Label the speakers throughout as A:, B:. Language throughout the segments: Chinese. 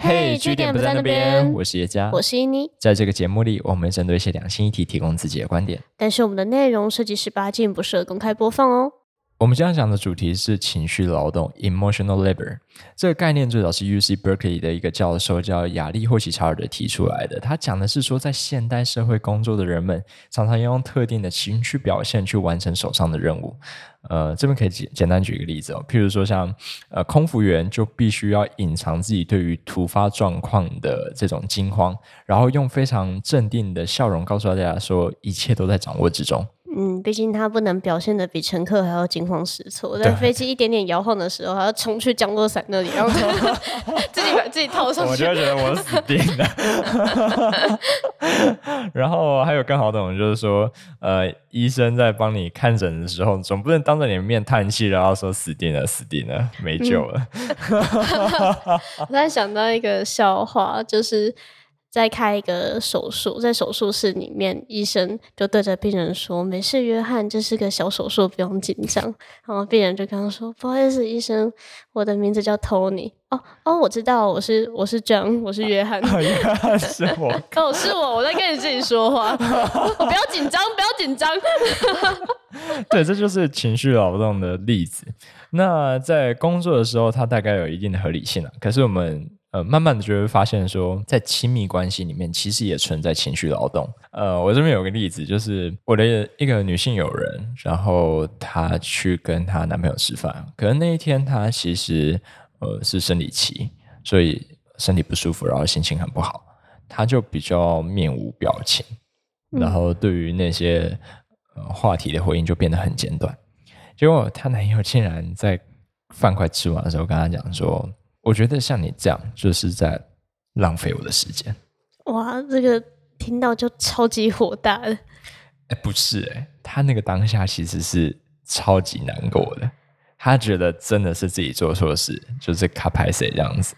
A: 嘿，据点不在那边。我是叶佳，
B: 我是依妮。
A: 在这个节目里，我们针对一些两性议题提供自己的观点，
B: 但是我们的内容涉及十八禁，不适合公开播放哦。
A: 我们今天讲的主题是情绪劳动 （emotional labor）。这个概念最早是 UC Berkeley 的一个教授叫亚历霍奇查尔德提出来的。他讲的是说，在现代社会工作的人们，常常要用特定的情绪表现去完成手上的任务。呃，这边可以简简单举一个例子哦，譬如说像呃空服员就必须要隐藏自己对于突发状况的这种惊慌，然后用非常镇定的笑容告诉大家说，一切都在掌握之中。
B: 嗯，毕竟他不能表现的比乘客还要惊慌失措，在飞机一点点摇晃的时候，还要冲去降落伞那里，然后 自己把自己套上去。
A: 我就觉得我死定了。然后还有更好懂，就是说，呃，医生在帮你看诊的时候，总不能当着你的面叹气，然后说死定了，死定了，没救了。
B: 嗯、我突然想到一个笑话，就是。在开一个手术，在手术室里面，医生就对着病人说：“没事，约翰，这是个小手术，不用紧张。”然后病人就跟他说：“不好意思，医生，我的名字叫 Tony。”哦哦，我知道，我是我是 John，我是约翰。
A: 啊、约翰 是我，
B: 哦，是我，我在跟你自己说话，我 不要紧张，不要紧张。
A: 对，这就是情绪劳动的例子。那在工作的时候，它大概有一定的合理性了。可是我们。呃，慢慢的就会发现说，在亲密关系里面，其实也存在情绪劳动。呃，我这边有个例子，就是我的一个女性友人，然后她去跟她男朋友吃饭，可能那一天她其实呃是生理期，所以身体不舒服，然后心情很不好，她就比较面无表情，然后对于那些呃话题的回应就变得很简短。结果她男友竟然在饭快吃完的时候跟她讲说。我觉得像你这样就是在浪费我的时间。
B: 哇，这个听到就超级火大了。
A: 哎，不是哎，他那个当下其实是超级难过的。他觉得真的是自己做错事，就是卡拍谁这样子，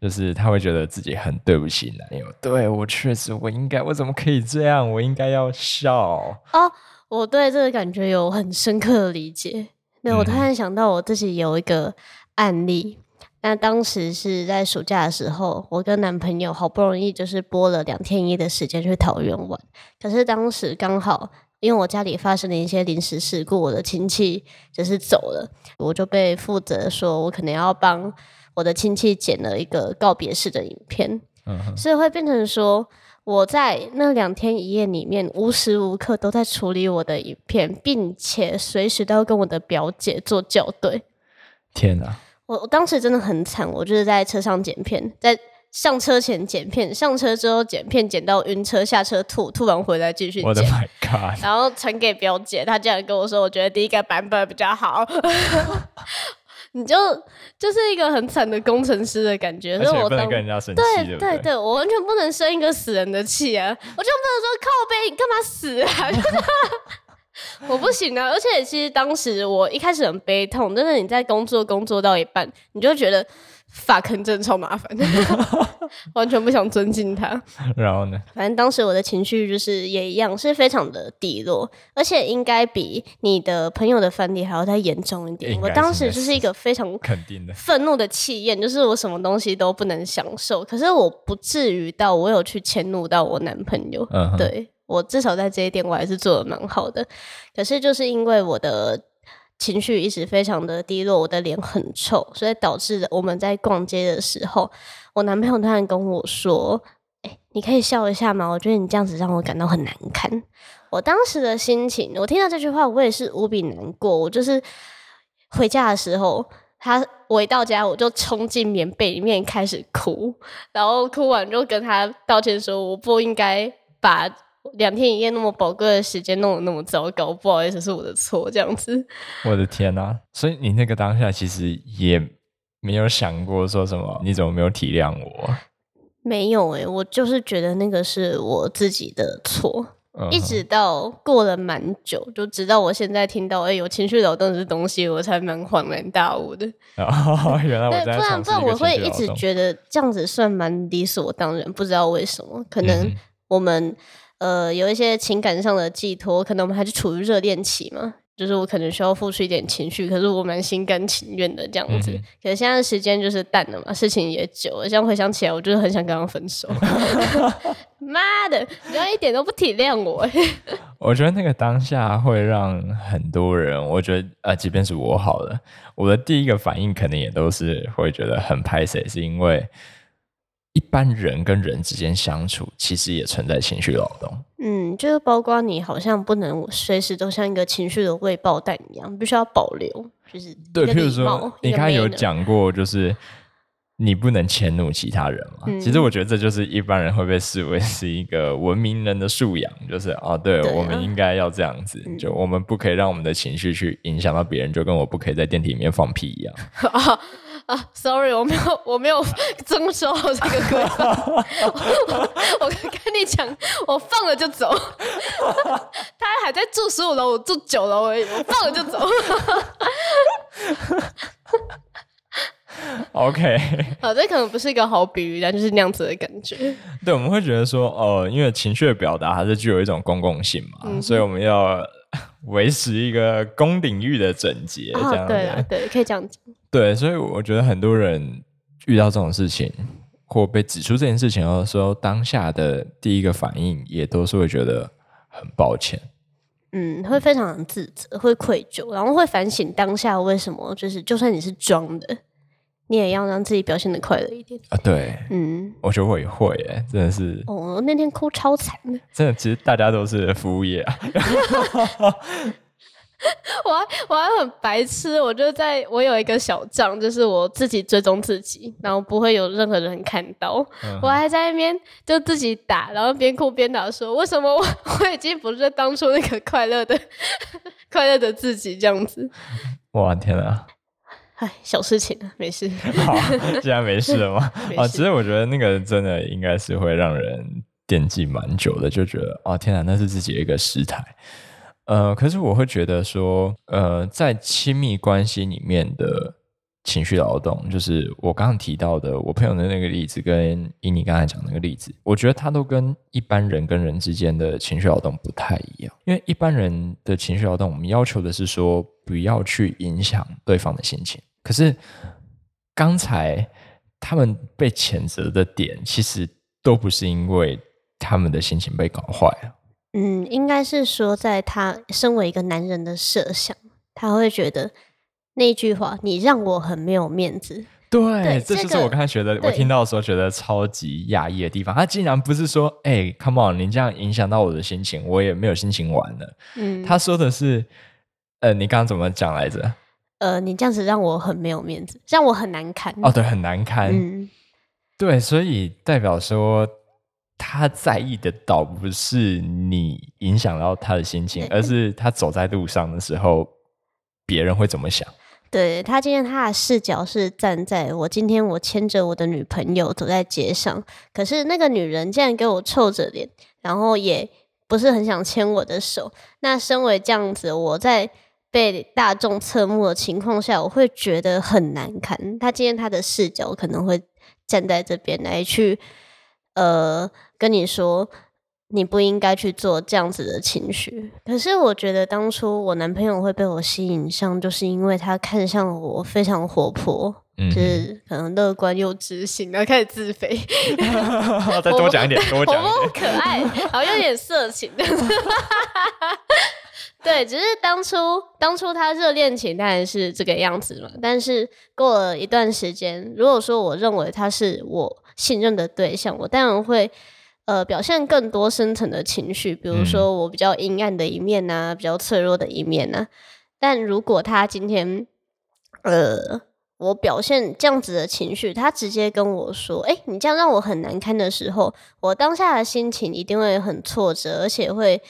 A: 就是他会觉得自己很对不起男友。对，我确实，我应该，我怎么可以这样？我应该要笑。
B: 哦，我对这个感觉有很深刻的理解。那我突然想到，我自己有一个案例。那当时是在暑假的时候，我跟男朋友好不容易就是拨了两天一夜的时间去桃园玩。可是当时刚好因为我家里发生了一些临时事故，我的亲戚就是走了，我就被负责说我可能要帮我的亲戚剪了一个告别式的影片。嗯。所以会变成说我在那两天一夜里面无时无刻都在处理我的影片，并且随时都要跟我的表姐做校对。
A: 天哪！
B: 我我当时真的很惨，我就是在车上剪片，在上车前剪片，上车之后剪片，剪到晕车，下车吐，吐完回来继续剪。我的
A: my god！
B: 然后传给表姐，她竟然跟我说，我觉得第一个版本比较好。你就就是一个很惨的工程师的感觉，所以我
A: 不能跟人家生气，对
B: 对对，对，我完全不能生一个死人的气啊！我就不能说靠背，你干嘛死啊？我不行啊！而且其实当时我一开始很悲痛，但是你在工作工作到一半，你就觉得 fuck 真的超麻烦，完全不想尊敬他。
A: 然后呢？
B: 反正当时我的情绪就是也一样，是非常的低落，而且应该比你的朋友的翻脸还要再严重一点。我当时就是一个非常肯定的愤怒的气焰，就是我什么东西都不能享受。可是我不至于到我有去迁怒到我男朋友，嗯、对。我至少在这一点我还是做得蛮好的，可是就是因为我的情绪一直非常的低落，我的脸很臭，所以导致我们在逛街的时候，我男朋友突然跟我说：“欸，你可以笑一下吗？我觉得你这样子让我感到很难堪。”我当时的心情，我听到这句话，我也是无比难过。我就是回家的时候，他我一到家，我就冲进棉被里面开始哭，然后哭完就跟他道歉说：“我不应该把。”两天一夜那么宝贵的时间弄得那么糟糕，不好意思，是我的错，这样子。
A: 我的天哪、啊！所以你那个当下其实也没有想过说什么？你怎么没有体谅我？
B: 没有诶、欸，我就是觉得那个是我自己的错。Uh. 一直到过了蛮久，就直到我现在听到哎、欸、有情绪劳动这东西，我才蛮恍然大悟的。
A: 哦，原来我在对，不
B: 然不然我会一直觉得这样子算蛮理所当然，不知道为什么，可能我们。呃，有一些情感上的寄托，可能我们还是处于热恋期嘛，就是我可能需要付出一点情绪，可是我蛮心甘情愿的这样子。
A: 嗯、
B: 可是现在时间就是淡了嘛，事情也久了，现在回想起来，我就是很想跟他分手。妈的，你要一点都不体谅我。
A: 我觉得那个当下会让很多人，我觉得呃，即便是我好了，我的第一个反应可能也都是会觉得很拍谁，是因为。一般人跟人之间相处，其实也存在情绪劳动。
B: 嗯，就是包括你，好像不能随时都像一个情绪的未爆弹一样，必须要保留。就是
A: 对，譬如说，你刚才有讲过，就是你不能迁怒其他人嘛。嗯、其实我觉得这就是一般人会被视为是一个文明人的素养，就是啊，对，对啊、我们应该要这样子，嗯、就我们不可以让我们的情绪去影响到别人，就跟我不可以在电梯里面放屁一样。
B: 啊，sorry，我没有，我没有遵守好这个规则。我我跟你讲，我放了就走。他还在住十五楼，我住九楼而已，我放了就走。
A: OK，
B: 好，这可能不是一个好比喻，但就是那样子的感觉。
A: 对，我们会觉得说，哦、呃，因为情绪的表达还是具有一种公共性嘛，嗯、所以我们要维持一个公领域的整洁。这样、哦、
B: 对啊，对，可以这样讲。
A: 对，所以我觉得很多人遇到这种事情，或被指出这件事情的时候，当下的第一个反应也都是会觉得很抱歉。
B: 嗯，会非常自责，会愧疚，然后会反省当下为什么，就是就算你是装的。你也要让自己表现的快乐一点
A: 啊！对，嗯，我觉得我也会，哎，真的是。
B: 哦，那天哭超惨的。
A: 真的，其实大家都是服务业啊。
B: 我还我还很白痴，我就在我有一个小账，就是我自己追踪自己，然后不会有任何人看到。嗯、我还在那边就自己打，然后边哭边打说：“为什么我 我已经不是当初那个快乐的 快乐的自己这样子？”
A: 哇天啊！
B: 哎，小事情啊，没事。
A: 好，既然没事了吗？事啊，其实我觉得那个真的应该是会让人惦记蛮久的，就觉得哦，天哪，那是自己的一个失态。呃，可是我会觉得说，呃，在亲密关系里面的情绪劳动，就是我刚刚提到的我朋友的那个例子，跟以你刚才讲的那个例子，我觉得他都跟一般人跟人之间的情绪劳动不太一样。因为一般人的情绪劳动，我们要求的是说不要去影响对方的心情。可是刚才他们被谴责的点，其实都不是因为他们的心情被搞坏了。
B: 嗯，应该是说，在他身为一个男人的设想，他会觉得那句话“你让我很没有面子”。
A: 对，对这就是我刚才觉得，我听到的时候觉得超级压抑的地方。他竟然不是说：“哎、欸，come on，你这样影响到我的心情，我也没有心情玩了。”嗯，他说的是：“呃，你刚刚怎么讲来着？”
B: 呃，你这样子让我很没有面子，让我很难堪。
A: 哦，对，很难堪。嗯，对，所以代表说他在意的倒不是你影响到他的心情，而是他走在路上的时候，别人会怎么想？
B: 对，他今天他的视角是站在我今天我牵着我的女朋友走在街上，可是那个女人竟然给我臭着脸，然后也不是很想牵我的手。那身为这样子，我在。被大众侧目的情况下，我会觉得很难堪。他今天他的视角可能会站在这边来去，呃，跟你说你不应该去做这样子的情绪。可是我觉得当初我男朋友会被我吸引上，就是因为他看上我非常活泼，就是可能乐观又知性，然后开始自肥。
A: 再多讲一点，多讲一
B: 点，可爱，然后有点色情。对，只是当初当初他热恋情当然是这个样子嘛，但是过了一段时间，如果说我认为他是我信任的对象，我当然会呃表现更多深层的情绪，比如说我比较阴暗的一面呐、啊，比较脆弱的一面呐、啊。但如果他今天呃我表现这样子的情绪，他直接跟我说：“哎，你这样让我很难堪”的时候，我当下的心情一定会很挫折，而且会。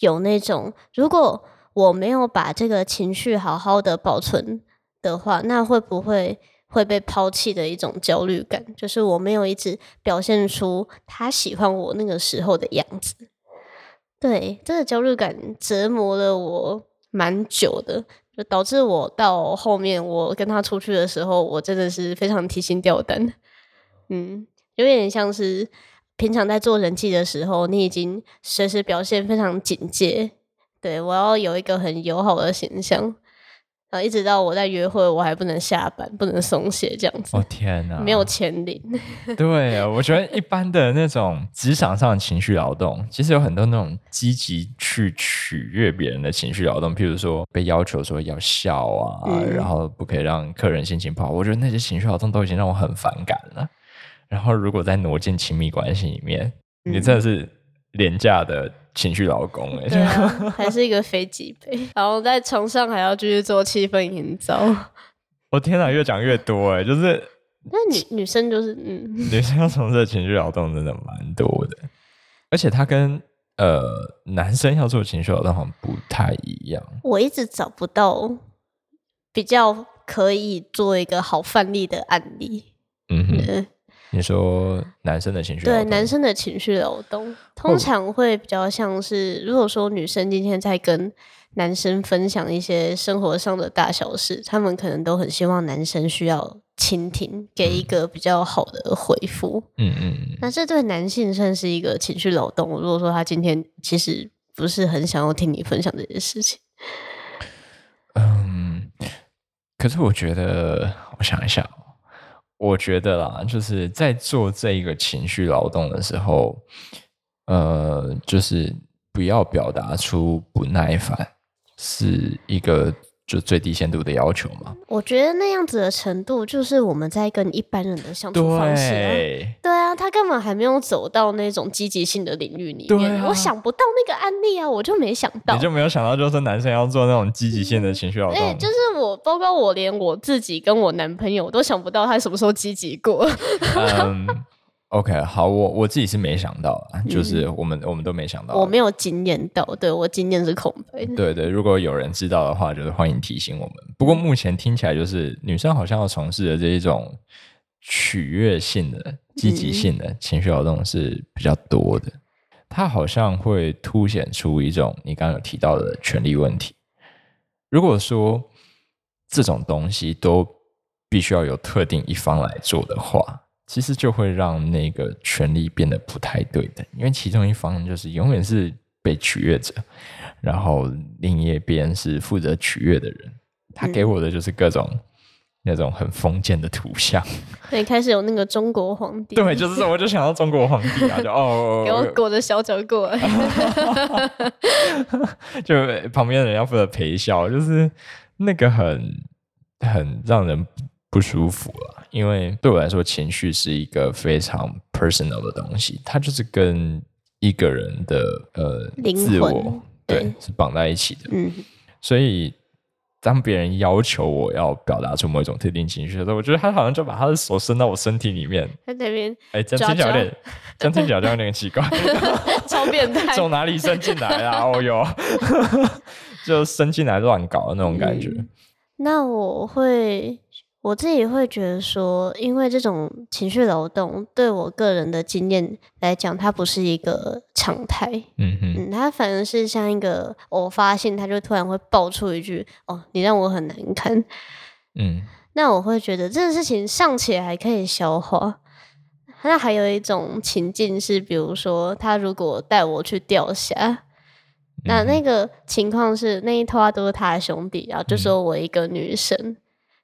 B: 有那种，如果我没有把这个情绪好好的保存的话，那会不会会被抛弃的一种焦虑感？就是我没有一直表现出他喜欢我那个时候的样子。对，这个焦虑感折磨了我蛮久的，就导致我到后面我跟他出去的时候，我真的是非常提心吊胆。嗯，有点像是。平常在做人际的时候，你已经随时表现非常警戒，对，我要有一个很友好的形象。然后一直到我在约会，我还不能下班，不能松懈这样子。
A: 哦天哪，
B: 没有钱领。
A: 对啊，我觉得一般的那种职场上的情绪劳动，其实有很多那种积极去取悦别人的情绪劳动，譬如说被要求说要笑啊，嗯、然后不可以让客人心情不好。我觉得那些情绪劳动都已经让我很反感了。然后如果再挪进亲密关系里面，嗯、你真的是廉价的。情绪劳工哎、欸，
B: 对啊，还是一个飞机杯，然后在床上还要继续做气氛营造。
A: 我天哪，越讲越多哎、欸，就是
B: 那女女生就是嗯，
A: 女生要从事情绪劳动真的蛮多的，而且她跟呃男生要做情绪劳动好像不太一样。
B: 我一直找不到比较可以做一个好范例的案例。
A: 嗯哼。嗯你说男生的情绪
B: 对男生的情绪流动，通常会比较像是，如果说女生今天在跟男生分享一些生活上的大小事，他们可能都很希望男生需要倾听，给一个比较好的回复。嗯嗯，那这对男性算是一个情绪流动。如果说他今天其实不是很想要听你分享这些事情，
A: 嗯，可是我觉得，我想一下。我觉得啦，就是在做这一个情绪劳动的时候，呃，就是不要表达出不耐烦，是一个。就最低限度的要求嘛？
B: 我觉得那样子的程度，就是我们在跟一般人的相处方式啊。
A: 对，
B: 对啊，他根本还没有走到那种积极性的领域里面。啊、我想不到那个案例啊，我就没想到。
A: 你就没有想到，就是男生要做那种积极性的情绪劳动？哎、
B: 嗯，就是我，包括我，连我自己跟我男朋友我都想不到他什么时候积极过。
A: 嗯 OK，好，我我自己是没想到啊，就是我们、嗯、我们都没想到，
B: 我没有经验到，对，我经验是空白的。
A: 对对，如果有人知道的话，就是欢迎提醒我们。不过目前听起来，就是女生好像要从事的这一种取悦性的、积极性的情绪劳动是比较多的，它好像会凸显出一种你刚刚有提到的权利问题。如果说这种东西都必须要有特定一方来做的话。其实就会让那个权力变得不太对等，因为其中一方就是永远是被取悦者，然后另一边是负责取悦的人。他给我的就是各种、嗯、那种很封建的图像。
B: 对，开始有那个中国皇帝。
A: 对，就是我就想到中国皇帝啊，就哦，
B: 给我裹着小脚过来，
A: 就旁边的人要负责陪笑，就是那个很很让人。不舒服了，因为对我来说，情绪是一个非常 personal 的东西，它就是跟一个人的呃自我对，对是绑在一起的。嗯，所以当别人要求我要表达出某一种特定情绪的时候，我觉得他好像就把他的手伸到我身体里面，
B: 在那边
A: 哎，这样听起来有点，这样听起来有点奇怪，
B: 超变态，
A: 从哪里伸进来啊？哦哟，就伸进来乱搞的那种感觉。
B: 嗯，那我会。我自己会觉得说，因为这种情绪劳动对我个人的经验来讲，它不是一个常态。嗯哼嗯，它反而是像一个偶发性，它就突然会爆出一句：“哦，你让我很难堪。”嗯，那我会觉得这个事情尚且还可以消化。那还有一种情境是，比如说他如果带我去钓虾，嗯、那那个情况是那一拖都是他的兄弟，然后就说我一个女生。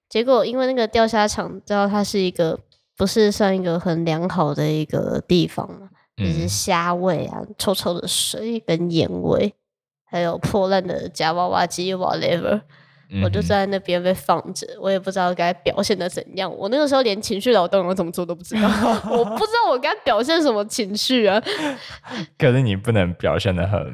B: 嗯结果，因为那个钓虾场，知道它是一个不是算一个很良好的一个地方嘛，嗯、就是虾味啊、臭臭的水跟盐味，还有破烂的夹娃娃机，whatever，、嗯、我就在那边被放着，我也不知道该表现的怎样。我那个时候连情绪劳动我怎么做都不知道，我不知道我该表现什么情绪啊。
A: 可是你不能表现的很。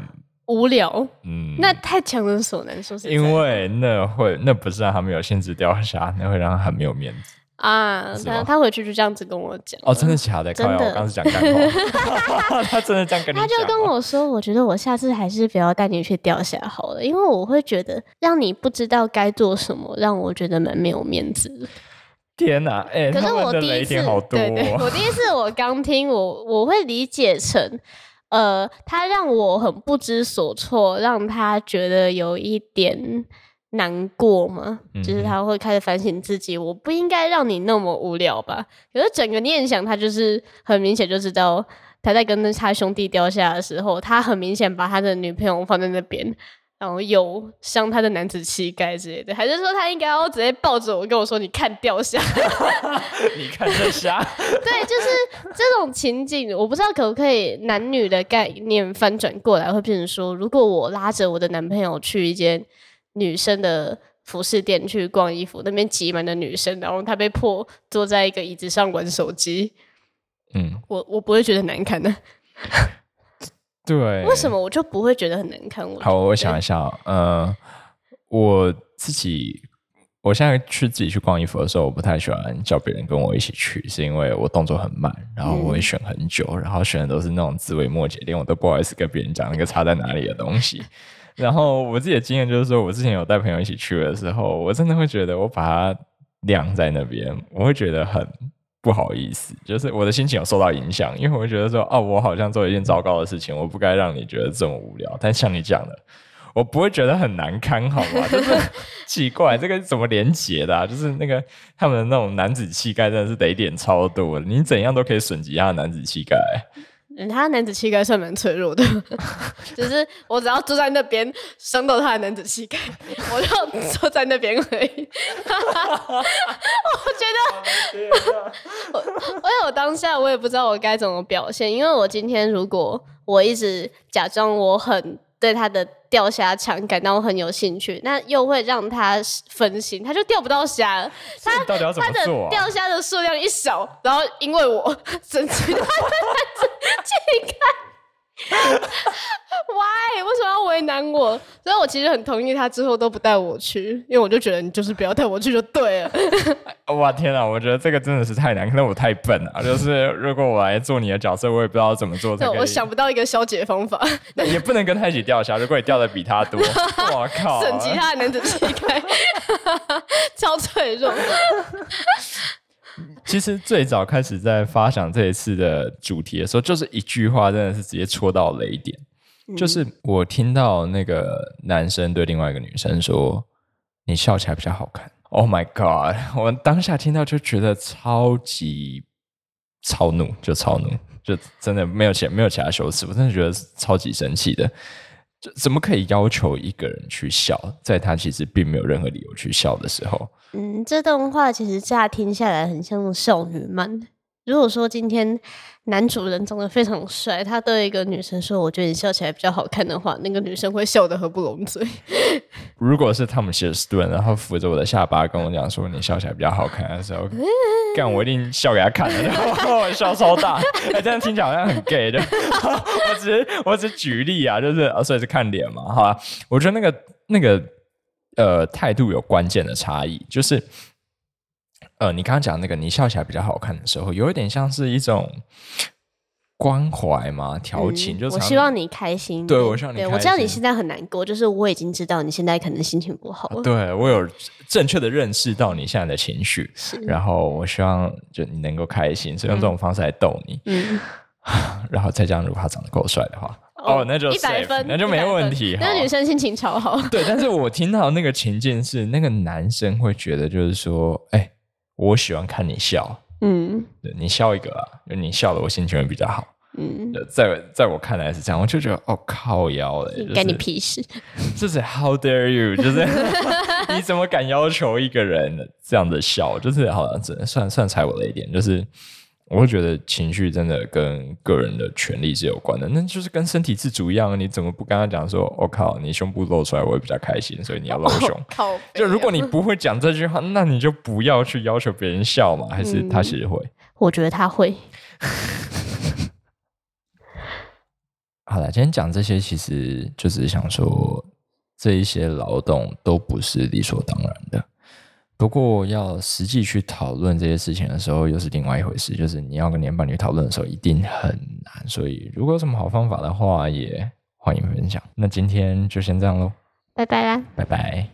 B: 无聊，嗯，那太强人所难，说实在，
A: 因为那会，那不是让他没有限制钓虾，那会让他很没有面子。
B: 啊。他他回去就这样子跟我讲，
A: 哦，真的假的？
B: 真的，
A: 我刚是讲干话，他真的这样跟你讲，
B: 他就跟我说，我觉得我下次还是不要带你去钓虾好了，因为我会觉得让你不知道该做什么，让我觉得蛮没有面子。
A: 天哪，哎，可是我第一次，对对，
B: 我第一次我刚听，我我会理解成。呃，他让我很不知所措，让他觉得有一点难过嘛，嗯、就是他会开始反省自己，我不应该让你那么无聊吧？可是整个念想，他就是很明显就知道，他在跟他兄弟掉下的时候，他很明显把他的女朋友放在那边，然后有伤他的男子气概之类的，还是说他应该要直接抱着我跟我说：“你看钓虾，
A: 你看这虾。”
B: 对，就是这种情景，我不知道可不可以男女的概念翻转过来，会变成说：如果我拉着我的男朋友去一间女生的服饰店去逛衣服，那边挤满了女生，然后他被迫坐在一个椅子上玩手机，嗯，我我不会觉得难看的。
A: 对，
B: 为什么我就不会觉得很难看？我
A: 好，我想一下，呃，我自己，我现在去自己去逛衣服的时候，我不太喜欢叫别人跟我一起去，是因为我动作很慢，然后我会选很久，嗯、然后选的都是那种枝微末节，连我都不好意思跟别人讲那个差在哪里的东西。然后我自己的经验就是说，我之前有带朋友一起去的时候，我真的会觉得我把它晾在那边，我会觉得很。不好意思，就是我的心情有受到影响，因为我会觉得说，哦，我好像做了一件糟糕的事情，我不该让你觉得这么无聊。但像你讲的，我不会觉得很难堪，好吗？就是奇怪，这个怎么连结的啊？就是那个他们的那种男子气概，真的是得点超多的，你怎样都可以损及他的男子气概。
B: 嗯，他的男子气概算蛮脆弱的，只是我只要坐在那边伤到他的男子气概，我就坐在那边而已。我觉得，我因为我当下我也不知道我该怎么表现，因为我今天如果我一直假装我很。对他的钓虾场感到很有兴趣，那又会让他分心，他就钓不到虾了。他？他的钓虾的数量一少，然后因为我 生气，Why？为什么要为难我？所以我其实很同意他之后都不带我去，因为我就觉得你就是不要带我去就对了。
A: 哇天啊！我觉得这个真的是太难，可能我太笨了。就是如果我来做你的角色，我也不知道怎么做。对，
B: 我想不到一个消解方法。
A: 也不能跟他一起掉下。如果你掉的比他多，我靠！
B: 省其他的男子气概，超脆弱。
A: 其实最早开始在发想这一次的主题的时候，就是一句话，真的是直接戳到雷点。嗯、就是我听到那个男生对另外一个女生说：“你笑起来比较好看。” Oh my god！我当下听到就觉得超级超怒，就超怒，就真的没有其没有其他修辞，我真的觉得超级生气的。就怎么可以要求一个人去笑，在他其实并没有任何理由去笑的时候？
B: 嗯，这段话其实乍听下来很像少女漫。如果说今天男主人长得非常帅，他对一个女生说：“我觉得你笑起来比较好看的话”，那个女生会笑得合不拢嘴。
A: 如果是汤姆希尔斯顿，然后扶着我的下巴跟我讲说：“你笑起来比较好看的时候，干我一定笑给他看，我笑超大。哎、欸，这样听起来好像很 gay 的。我只是我只举例啊，就是啊，所以是看脸嘛，好吧？我觉得那个那个呃态度有关键的差异，就是。呃，你刚刚讲那个，你笑起来比较好看的时候，有一点像是一种关怀嘛，调情，嗯、就
B: 我希望你开心。
A: 对，我希望你开心。
B: 我知道你现在很难过，就是我已经知道你现在可能心情不好了。
A: 对，我有正确的认识到你现在的情
B: 绪，
A: 然后我希望就你能够开心，所以用这种方式来逗你。嗯，然后再加上如果他长得够帅的话，哦，哦，那就一百分，那就没问题。
B: 那女生心情超好。
A: 对，但是我听到那个情境是，那个男生会觉得就是说，哎、欸。我喜欢看你笑，嗯，对，你笑一个啊，你笑了，我心情会比较好，嗯，在在我看来是这样，我就觉得哦，靠腰嘞，
B: 干你屁事，
A: 就是 How dare you，就是 你怎么敢要求一个人这样的笑，就是好像只能算算踩我的一点，就是。我会觉得情绪真的跟个人的权利是有关的，那就是跟身体自主一样，你怎么不跟他讲说，我、哦、靠，你胸部露出来我会比较开心，所以你要露胸。哦啊、就如果你不会讲这句话，那你就不要去要求别人笑嘛，还是他其实会？嗯、
B: 我觉得他会。
A: 好了，今天讲这些，其实就只是想说，这一些劳动都不是理所当然的。不过，要实际去讨论这些事情的时候，又是另外一回事。就是你要跟你的伴侣讨论的时候，一定很难。所以，如果有什么好方法的话，也欢迎分享。那今天就先这样喽，
B: 拜拜啦，
A: 拜拜。